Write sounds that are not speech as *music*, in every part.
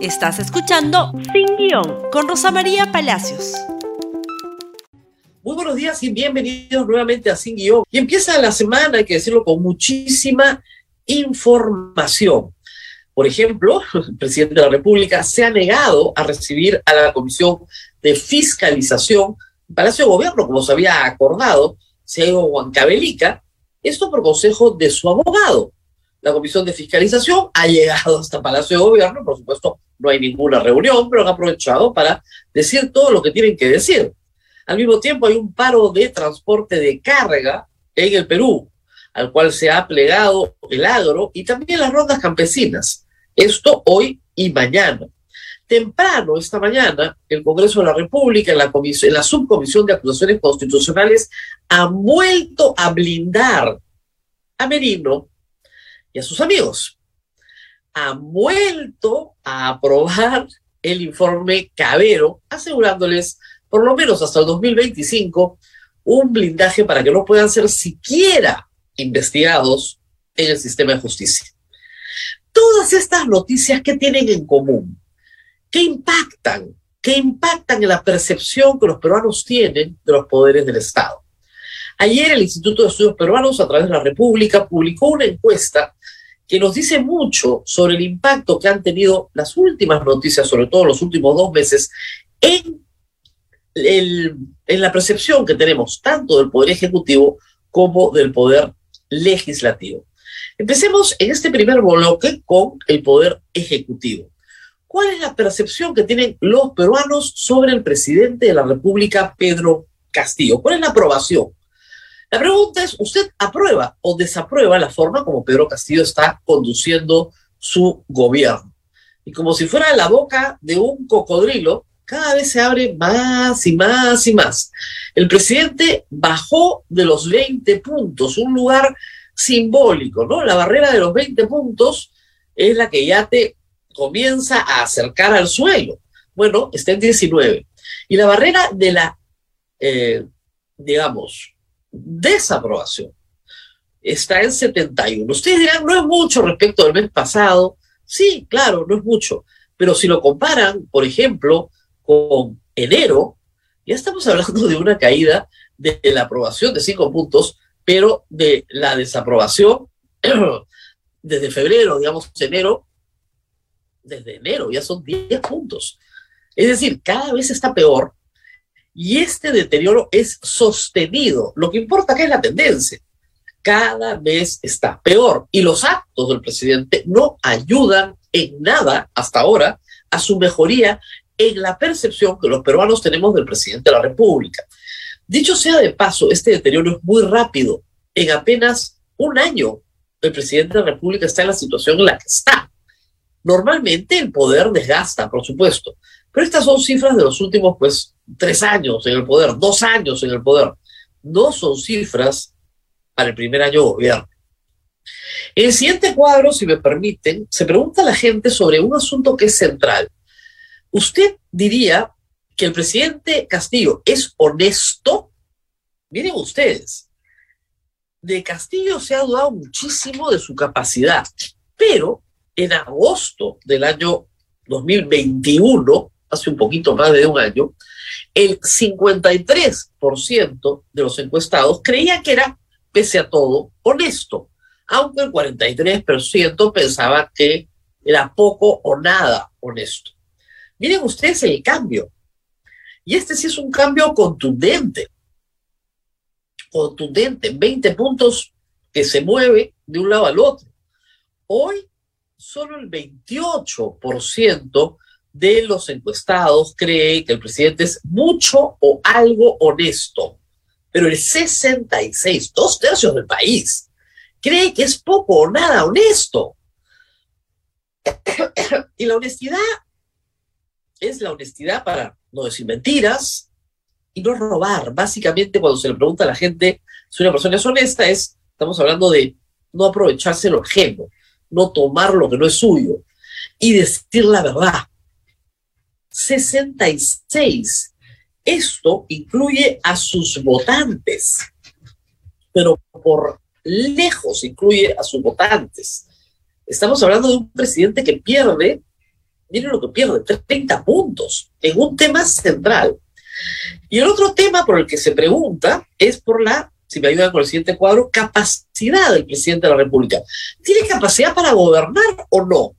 Estás escuchando Sin Guión con Rosa María Palacios. Muy buenos días y bienvenidos nuevamente a Sin Guión. Y empieza la semana, hay que decirlo, con muchísima información. Por ejemplo, el presidente de la República se ha negado a recibir a la Comisión de Fiscalización Palacio de Gobierno, como se había acordado, se ha ido Huancabelica, esto por consejo de su abogado. La Comisión de Fiscalización ha llegado hasta Palacio de Gobierno, por supuesto, no hay ninguna reunión, pero han aprovechado para decir todo lo que tienen que decir. Al mismo tiempo hay un paro de transporte de carga en el Perú, al cual se ha plegado el agro y también las rondas campesinas. Esto hoy y mañana. Temprano, esta mañana, el Congreso de la República, en la, en la subcomisión de acusaciones constitucionales, ha vuelto a blindar a Merino y a sus amigos ha vuelto a aprobar el informe Cabero, asegurándoles por lo menos hasta el 2025 un blindaje para que no puedan ser siquiera investigados en el sistema de justicia. Todas estas noticias, ¿qué tienen en común? ¿Qué impactan? ¿Qué impactan en la percepción que los peruanos tienen de los poderes del Estado? Ayer el Instituto de Estudios Peruanos, a través de la República, publicó una encuesta que nos dice mucho sobre el impacto que han tenido las últimas noticias, sobre todo los últimos dos meses, en, en la percepción que tenemos tanto del Poder Ejecutivo como del Poder Legislativo. Empecemos en este primer bloque con el Poder Ejecutivo. ¿Cuál es la percepción que tienen los peruanos sobre el presidente de la República, Pedro Castillo? ¿Cuál es la aprobación? La pregunta es, ¿usted aprueba o desaprueba la forma como Pedro Castillo está conduciendo su gobierno? Y como si fuera la boca de un cocodrilo, cada vez se abre más y más y más. El presidente bajó de los 20 puntos, un lugar simbólico, ¿no? La barrera de los 20 puntos es la que ya te comienza a acercar al suelo. Bueno, está en 19. Y la barrera de la, eh, digamos, desaprobación está en 71. Ustedes dirán, no es mucho respecto del mes pasado. Sí, claro, no es mucho. Pero si lo comparan, por ejemplo, con enero, ya estamos hablando de una caída de la aprobación de cinco puntos, pero de la desaprobación *clears throat* desde febrero, digamos, enero, desde enero ya son 10 puntos. Es decir, cada vez está peor y este deterioro es sostenido. Lo que importa es la tendencia. Cada vez está peor y los actos del presidente no ayudan en nada hasta ahora a su mejoría en la percepción que los peruanos tenemos del presidente de la República. Dicho sea de paso, este deterioro es muy rápido. En apenas un año, el presidente de la República está en la situación en la que está. Normalmente el poder desgasta, por supuesto, pero estas son cifras de los últimos, pues, tres años en el poder, dos años en el poder. No son cifras para el primer año de gobierno. En el siguiente cuadro, si me permiten, se pregunta a la gente sobre un asunto que es central. ¿Usted diría que el presidente Castillo es honesto? Miren ustedes, de Castillo se ha dudado muchísimo de su capacidad, pero en agosto del año 2021, hace un poquito más de un año, el 53% de los encuestados creía que era, pese a todo, honesto, aunque el 43% pensaba que era poco o nada honesto. Miren ustedes el cambio. Y este sí es un cambio contundente. Contundente, 20 puntos que se mueve de un lado al otro. Hoy, solo el 28% de los encuestados cree que el presidente es mucho o algo honesto, pero el 66, dos tercios del país, cree que es poco o nada honesto. *coughs* y la honestidad es la honestidad para no decir mentiras y no robar. Básicamente, cuando se le pregunta a la gente si una persona es honesta, es, estamos hablando de no aprovecharse lo ajeno, no tomar lo que no es suyo y decir la verdad. 66. Esto incluye a sus votantes, pero por lejos incluye a sus votantes. Estamos hablando de un presidente que pierde miren lo que pierde, 30 puntos en un tema central. Y el otro tema por el que se pregunta es por la, si me ayudan con el siguiente cuadro, capacidad del presidente de la República. ¿Tiene capacidad para gobernar o no?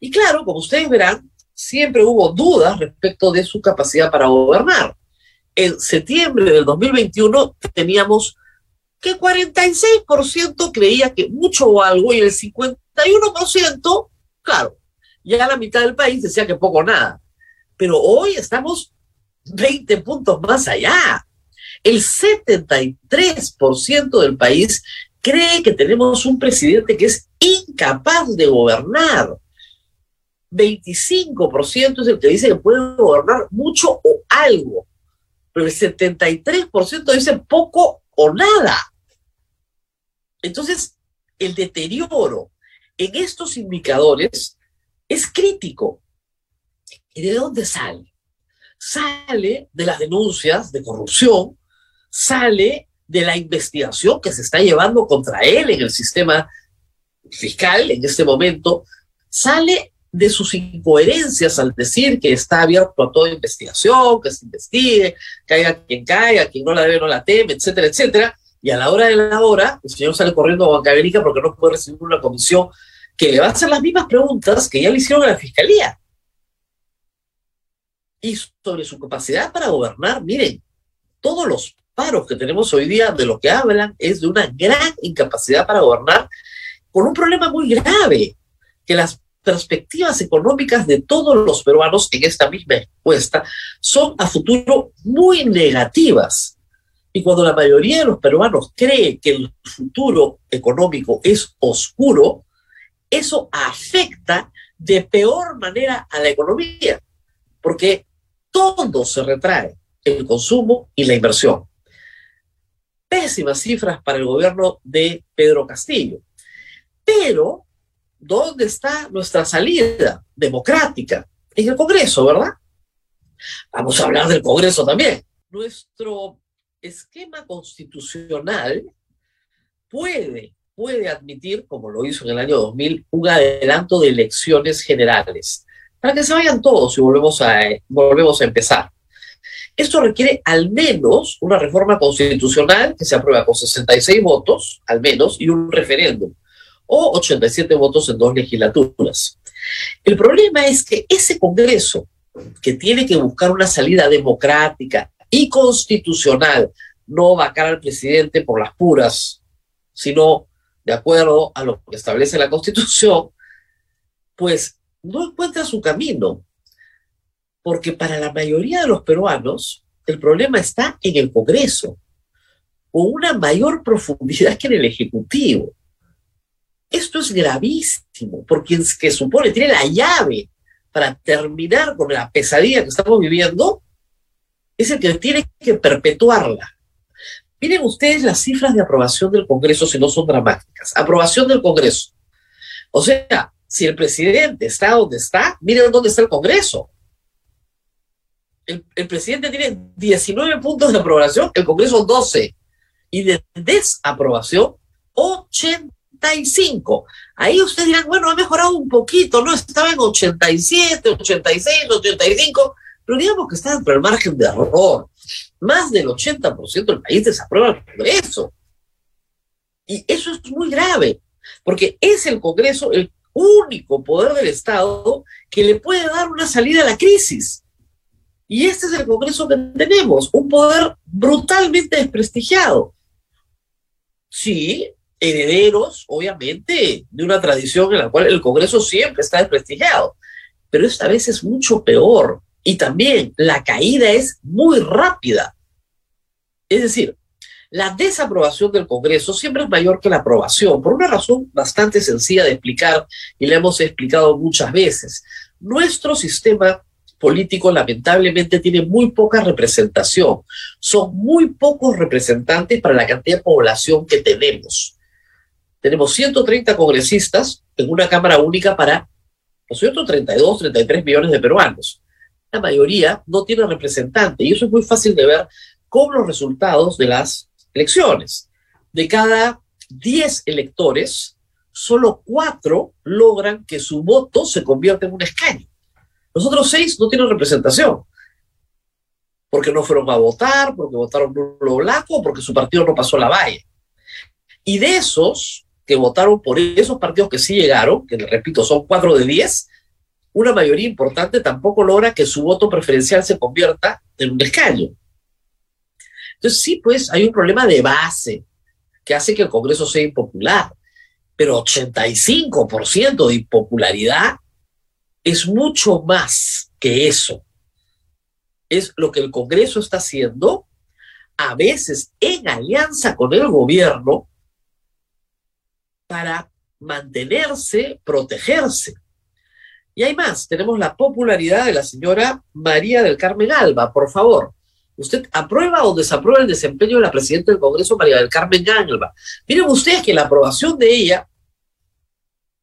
Y claro, como ustedes verán, siempre hubo dudas respecto de su capacidad para gobernar. En septiembre del 2021 teníamos que 46% creía que mucho o algo y el 51%, claro, ya la mitad del país decía que poco o nada. Pero hoy estamos 20 puntos más allá. El 73% del país cree que tenemos un presidente que es incapaz de gobernar. 25% es el que dice que puede gobernar mucho o algo, pero el 73% dice poco o nada. Entonces, el deterioro en estos indicadores es crítico. ¿Y de dónde sale? Sale de las denuncias de corrupción, sale de la investigación que se está llevando contra él en el sistema fiscal en este momento, sale de sus incoherencias al decir que está abierto a toda investigación, que se investigue, caiga quien caiga, quien no la debe no la teme, etcétera, etcétera. Y a la hora de la hora, el señor sale corriendo a Banca porque no puede recibir una comisión que le va a hacer las mismas preguntas que ya le hicieron a la Fiscalía. Y sobre su capacidad para gobernar, miren, todos los paros que tenemos hoy día de lo que hablan es de una gran incapacidad para gobernar con un problema muy grave, que las perspectivas económicas de todos los peruanos en esta misma encuesta son a futuro muy negativas. Y cuando la mayoría de los peruanos cree que el futuro económico es oscuro, eso afecta de peor manera a la economía, porque todo se retrae, el consumo y la inversión. Pésimas cifras para el gobierno de Pedro Castillo. Pero ¿dónde está nuestra salida democrática? En el Congreso, ¿verdad? Vamos a hablar del Congreso también. Nuestro esquema constitucional puede, puede admitir, como lo hizo en el año 2000, un adelanto de elecciones generales, para que se vayan todos y volvemos a, volvemos a empezar. Esto requiere al menos una reforma constitucional que se aprueba con 66 votos, al menos, y un referéndum o 87 votos en dos legislaturas. El problema es que ese Congreso, que tiene que buscar una salida democrática y constitucional, no vacar al presidente por las puras, sino de acuerdo a lo que establece la Constitución, pues no encuentra su camino. Porque para la mayoría de los peruanos, el problema está en el Congreso, con una mayor profundidad que en el Ejecutivo. Esto es gravísimo, porque es que supone, tiene la llave para terminar con la pesadilla que estamos viviendo, es el que tiene que perpetuarla. Miren ustedes las cifras de aprobación del Congreso si no son dramáticas. Aprobación del Congreso. O sea, si el presidente está donde está, miren dónde está el Congreso. El, el, presidente tiene 19 puntos de aprobación, el Congreso 12. Y de desaprobación, 80 85. Ahí ustedes dirán, bueno, ha mejorado un poquito, ¿no? Estaba en 87, 86, 85, pero digamos que está dentro del margen de error. Más del 80% del país desaprueba el Congreso. Y eso es muy grave, porque es el Congreso el único poder del Estado que le puede dar una salida a la crisis. Y este es el Congreso que tenemos, un poder brutalmente desprestigiado. Sí, herederos, obviamente, de una tradición en la cual el Congreso siempre está desprestigiado. Pero esta vez es mucho peor. Y también la caída es muy rápida. Es decir, la desaprobación del Congreso siempre es mayor que la aprobación, por una razón bastante sencilla de explicar y la hemos explicado muchas veces. Nuestro sistema político lamentablemente tiene muy poca representación. Son muy pocos representantes para la cantidad de población que tenemos tenemos 130 congresistas en una Cámara única para los 132, 33 millones de peruanos. La mayoría no tiene representante y eso es muy fácil de ver con los resultados de las elecciones. De cada 10 electores, solo 4 logran que su voto se convierta en un escaño. Los otros seis no tienen representación. Porque no fueron a votar, porque votaron nulo blanco, porque su partido no pasó la valla. Y de esos que votaron por esos partidos que sí llegaron, que les repito, son cuatro de diez, una mayoría importante tampoco logra que su voto preferencial se convierta en un escaño. Entonces sí, pues hay un problema de base que hace que el Congreso sea impopular, pero 85% de impopularidad es mucho más que eso. Es lo que el Congreso está haciendo, a veces en alianza con el gobierno, para mantenerse, protegerse. Y hay más, tenemos la popularidad de la señora María del Carmen Alba, por favor. ¿Usted aprueba o desaprueba el desempeño de la presidenta del Congreso, María del Carmen Alba? Miren ustedes que la aprobación de ella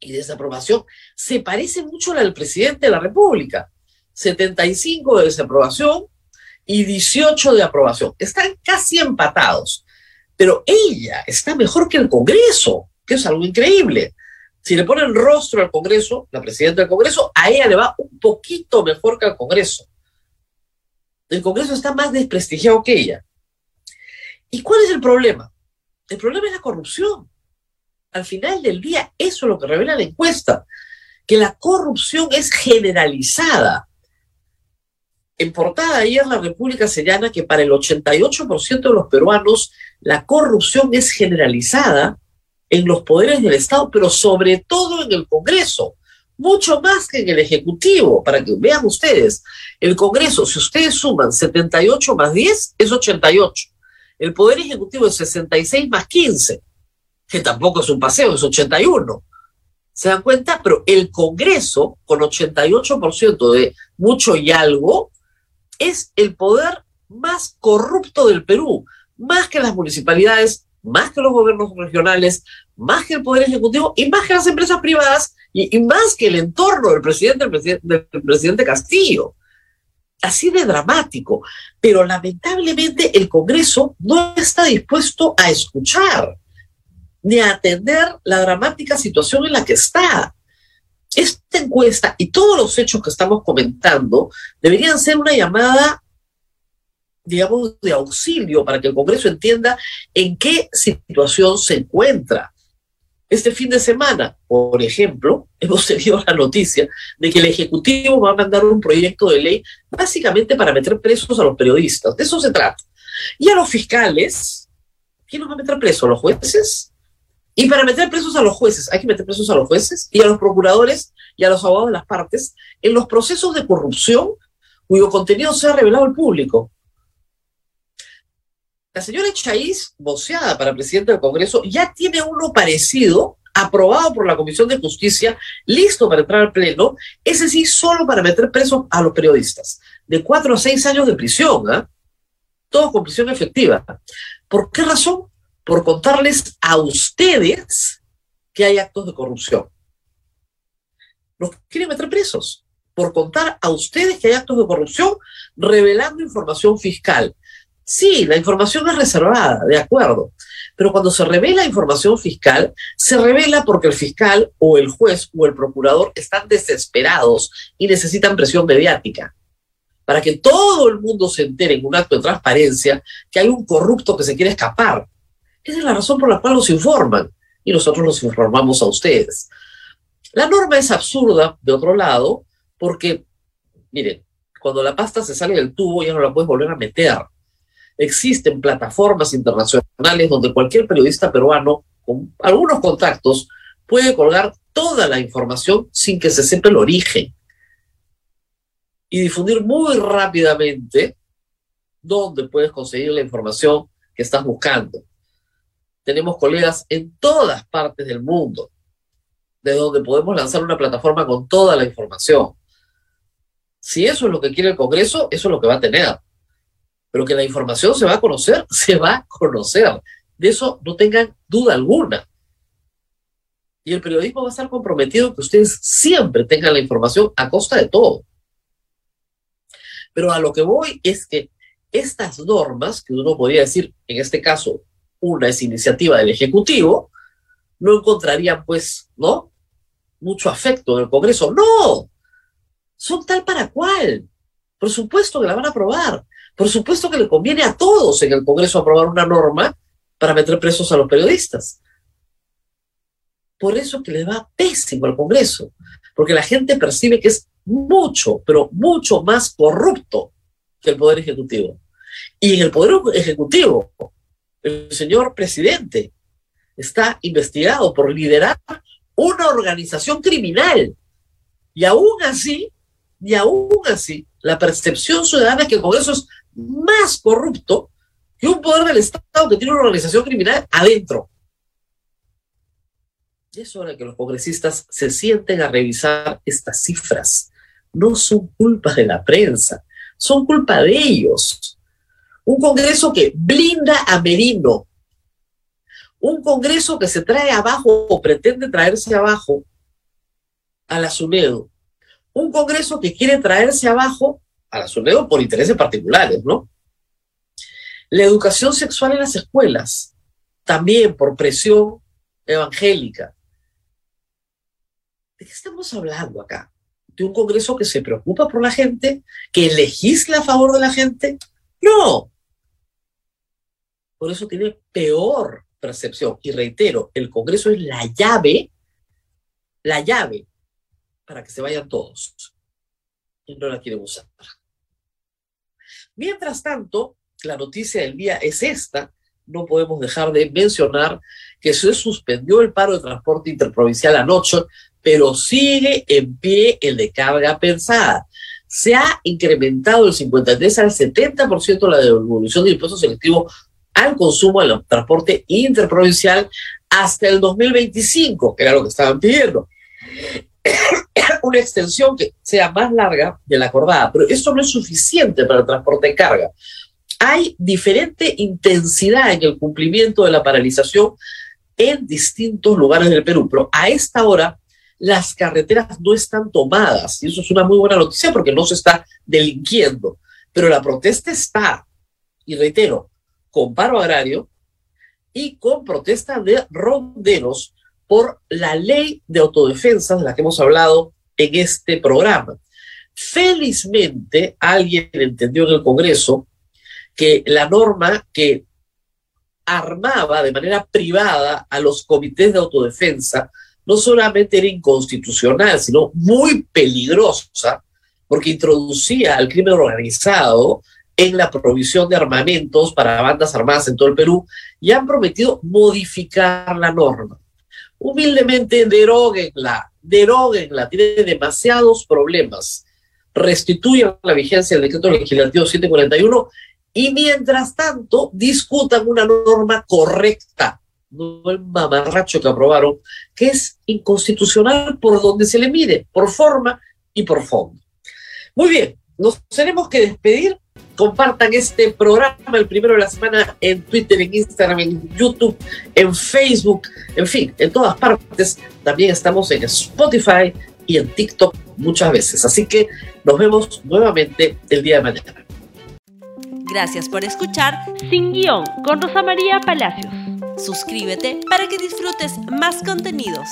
y desaprobación se parece mucho a la del presidente de la República. 75 de desaprobación y 18 de aprobación. Están casi empatados. Pero ella está mejor que el Congreso, que es algo increíble. Si le ponen rostro al Congreso, la presidenta del Congreso, a ella le va un poquito mejor que al Congreso. El Congreso está más desprestigiado que ella. ¿Y cuál es el problema? El problema es la corrupción. Al final del día, eso es lo que revela la encuesta, que la corrupción es generalizada. En portada ayer la República señala que para el 88% de los peruanos la corrupción es generalizada en los poderes del Estado, pero sobre todo en el Congreso, mucho más que en el Ejecutivo, para que vean ustedes. El Congreso, si ustedes suman 78 más 10, es 88. El Poder Ejecutivo es 66 más 15, que tampoco es un paseo, es 81. ¿Se dan cuenta? Pero el Congreso, con 88% de mucho y algo, es el poder más corrupto del Perú, más que las municipalidades, más que los gobiernos regionales, más que el Poder Ejecutivo y más que las empresas privadas y, más que el entorno del presidente, del presidente, Castillo. Así de dramático. Pero lamentablemente el Congreso no está dispuesto a escuchar ni a atender la dramática situación en la que está. Esta encuesta y todos los hechos que estamos comentando deberían ser una llamada digamos, de auxilio para que el Congreso entienda en qué situación se encuentra. Este fin de semana, por ejemplo, *laughs* hemos tenido la noticia de que el Ejecutivo va a mandar un proyecto de ley básicamente para meter presos a los periodistas. De eso se trata. Y a los fiscales, ¿quién los va a meter presos? ¿A los jueces? Y para meter presos a los jueces, hay que meter presos a los jueces y a los procuradores y a los abogados de las partes en los procesos de corrupción cuyo contenido se ha revelado al público. La señora Chaiz, voceada para presidente del Congreso, ya tiene uno parecido, aprobado por la Comisión de Justicia, listo para entrar al Pleno, ese sí solo para meter presos a los periodistas, de cuatro a seis años de prisión, ¿ah? Todo con prisión efectiva. ¿Por qué razón? Por contarles a ustedes que hay actos de corrupción. Los quieren meter presos por contar a ustedes que hay actos de corrupción revelando información fiscal. Sí, la información es reservada, de acuerdo, pero cuando se revela información fiscal, se revela porque el fiscal o el juez o el procurador están desesperados y necesitan presión mediática para que todo el mundo se entere en un acto de transparencia que hay un corrupto que se quiere escapar. Esa es la razón por la cual los informan y nosotros los informamos a ustedes. La norma es absurda, de otro lado, porque, miren, cuando la pasta se sale del tubo ya no la puedes volver a meter. Existen plataformas internacionales donde cualquier periodista peruano con algunos contactos puede colgar toda la información sin que se sepa el origen y difundir muy rápidamente dónde puedes conseguir la información que estás buscando. Tenemos colegas en todas partes del mundo, de donde podemos lanzar una plataforma con toda la información. Si eso es lo que quiere el Congreso, eso es lo que va a tener pero que la información se va a conocer, *laughs* se va a conocer. De eso no tengan duda alguna. Y el periodismo va a estar comprometido que ustedes siempre tengan la información a costa de todo. Pero a lo que voy es que estas normas, que uno podría decir, en este caso, una es iniciativa del Ejecutivo, no encontrarían, pues, ¿no? Mucho afecto en el Congreso. No, son tal para cual. Por supuesto que la van a aprobar. Por supuesto que le conviene a todos en el Congreso aprobar una norma para meter presos a los periodistas. Por eso que le va pésimo al Congreso, porque la gente percibe que es mucho, pero mucho más corrupto que el Poder Ejecutivo. Y en el Poder Ejecutivo, el señor presidente está investigado por liderar una organización criminal. Y aún así, y aún así, la percepción ciudadana es que el Congreso es más corrupto que un poder del Estado que tiene una organización criminal adentro. Y es hora que los congresistas se sienten a revisar estas cifras. No son culpa de la prensa, son culpa de ellos. Un Congreso que blinda a Merino. Un Congreso que se trae abajo o pretende traerse abajo a la SUNEDO. Un Congreso que quiere traerse abajo a la SUNEDO por intereses particulares, ¿no? La educación sexual en las escuelas, también por presión evangélica. ¿De qué estamos hablando acá? ¿De un Congreso que se preocupa por la gente? ¿Que legisla a favor de la gente? No. Por eso tiene peor percepción. Y reitero, el Congreso es la llave, la llave para que se vayan todos. Y no la quieren usar. Mientras tanto, la noticia del día es esta. No podemos dejar de mencionar que se suspendió el paro de transporte interprovincial anoche, pero sigue en pie el de carga pensada. Se ha incrementado el 53 al 70% la devolución de impuestos selectivos al consumo del transporte interprovincial hasta el 2025, que era lo que estaban pidiendo. *coughs* Una extensión que sea más larga de la acordada, pero eso no es suficiente para el transporte de carga. Hay diferente intensidad en el cumplimiento de la paralización en distintos lugares del Perú, pero a esta hora las carreteras no están tomadas y eso es una muy buena noticia porque no se está delinquiendo, pero la protesta está, y reitero, con paro agrario y con protesta de ronderos por la ley de autodefensa de la que hemos hablado en este programa. Felizmente, alguien entendió en el Congreso que la norma que armaba de manera privada a los comités de autodefensa no solamente era inconstitucional, sino muy peligrosa, porque introducía al crimen organizado en la provisión de armamentos para bandas armadas en todo el Perú y han prometido modificar la norma. Humildemente, deróguenla, deróguenla, tiene demasiados problemas. Restituyan la vigencia del decreto legislativo 741 y mientras tanto discutan una norma correcta, no el mamarracho que aprobaron, que es inconstitucional por donde se le mide, por forma y por fondo. Muy bien, nos tenemos que despedir. Compartan este programa, el primero de la semana, en Twitter, en Instagram, en YouTube, en Facebook, en fin, en todas partes. También estamos en Spotify y en TikTok muchas veces. Así que nos vemos nuevamente el día de mañana. Gracias por escuchar Sin Guión con Rosa María Palacios. Suscríbete para que disfrutes más contenidos.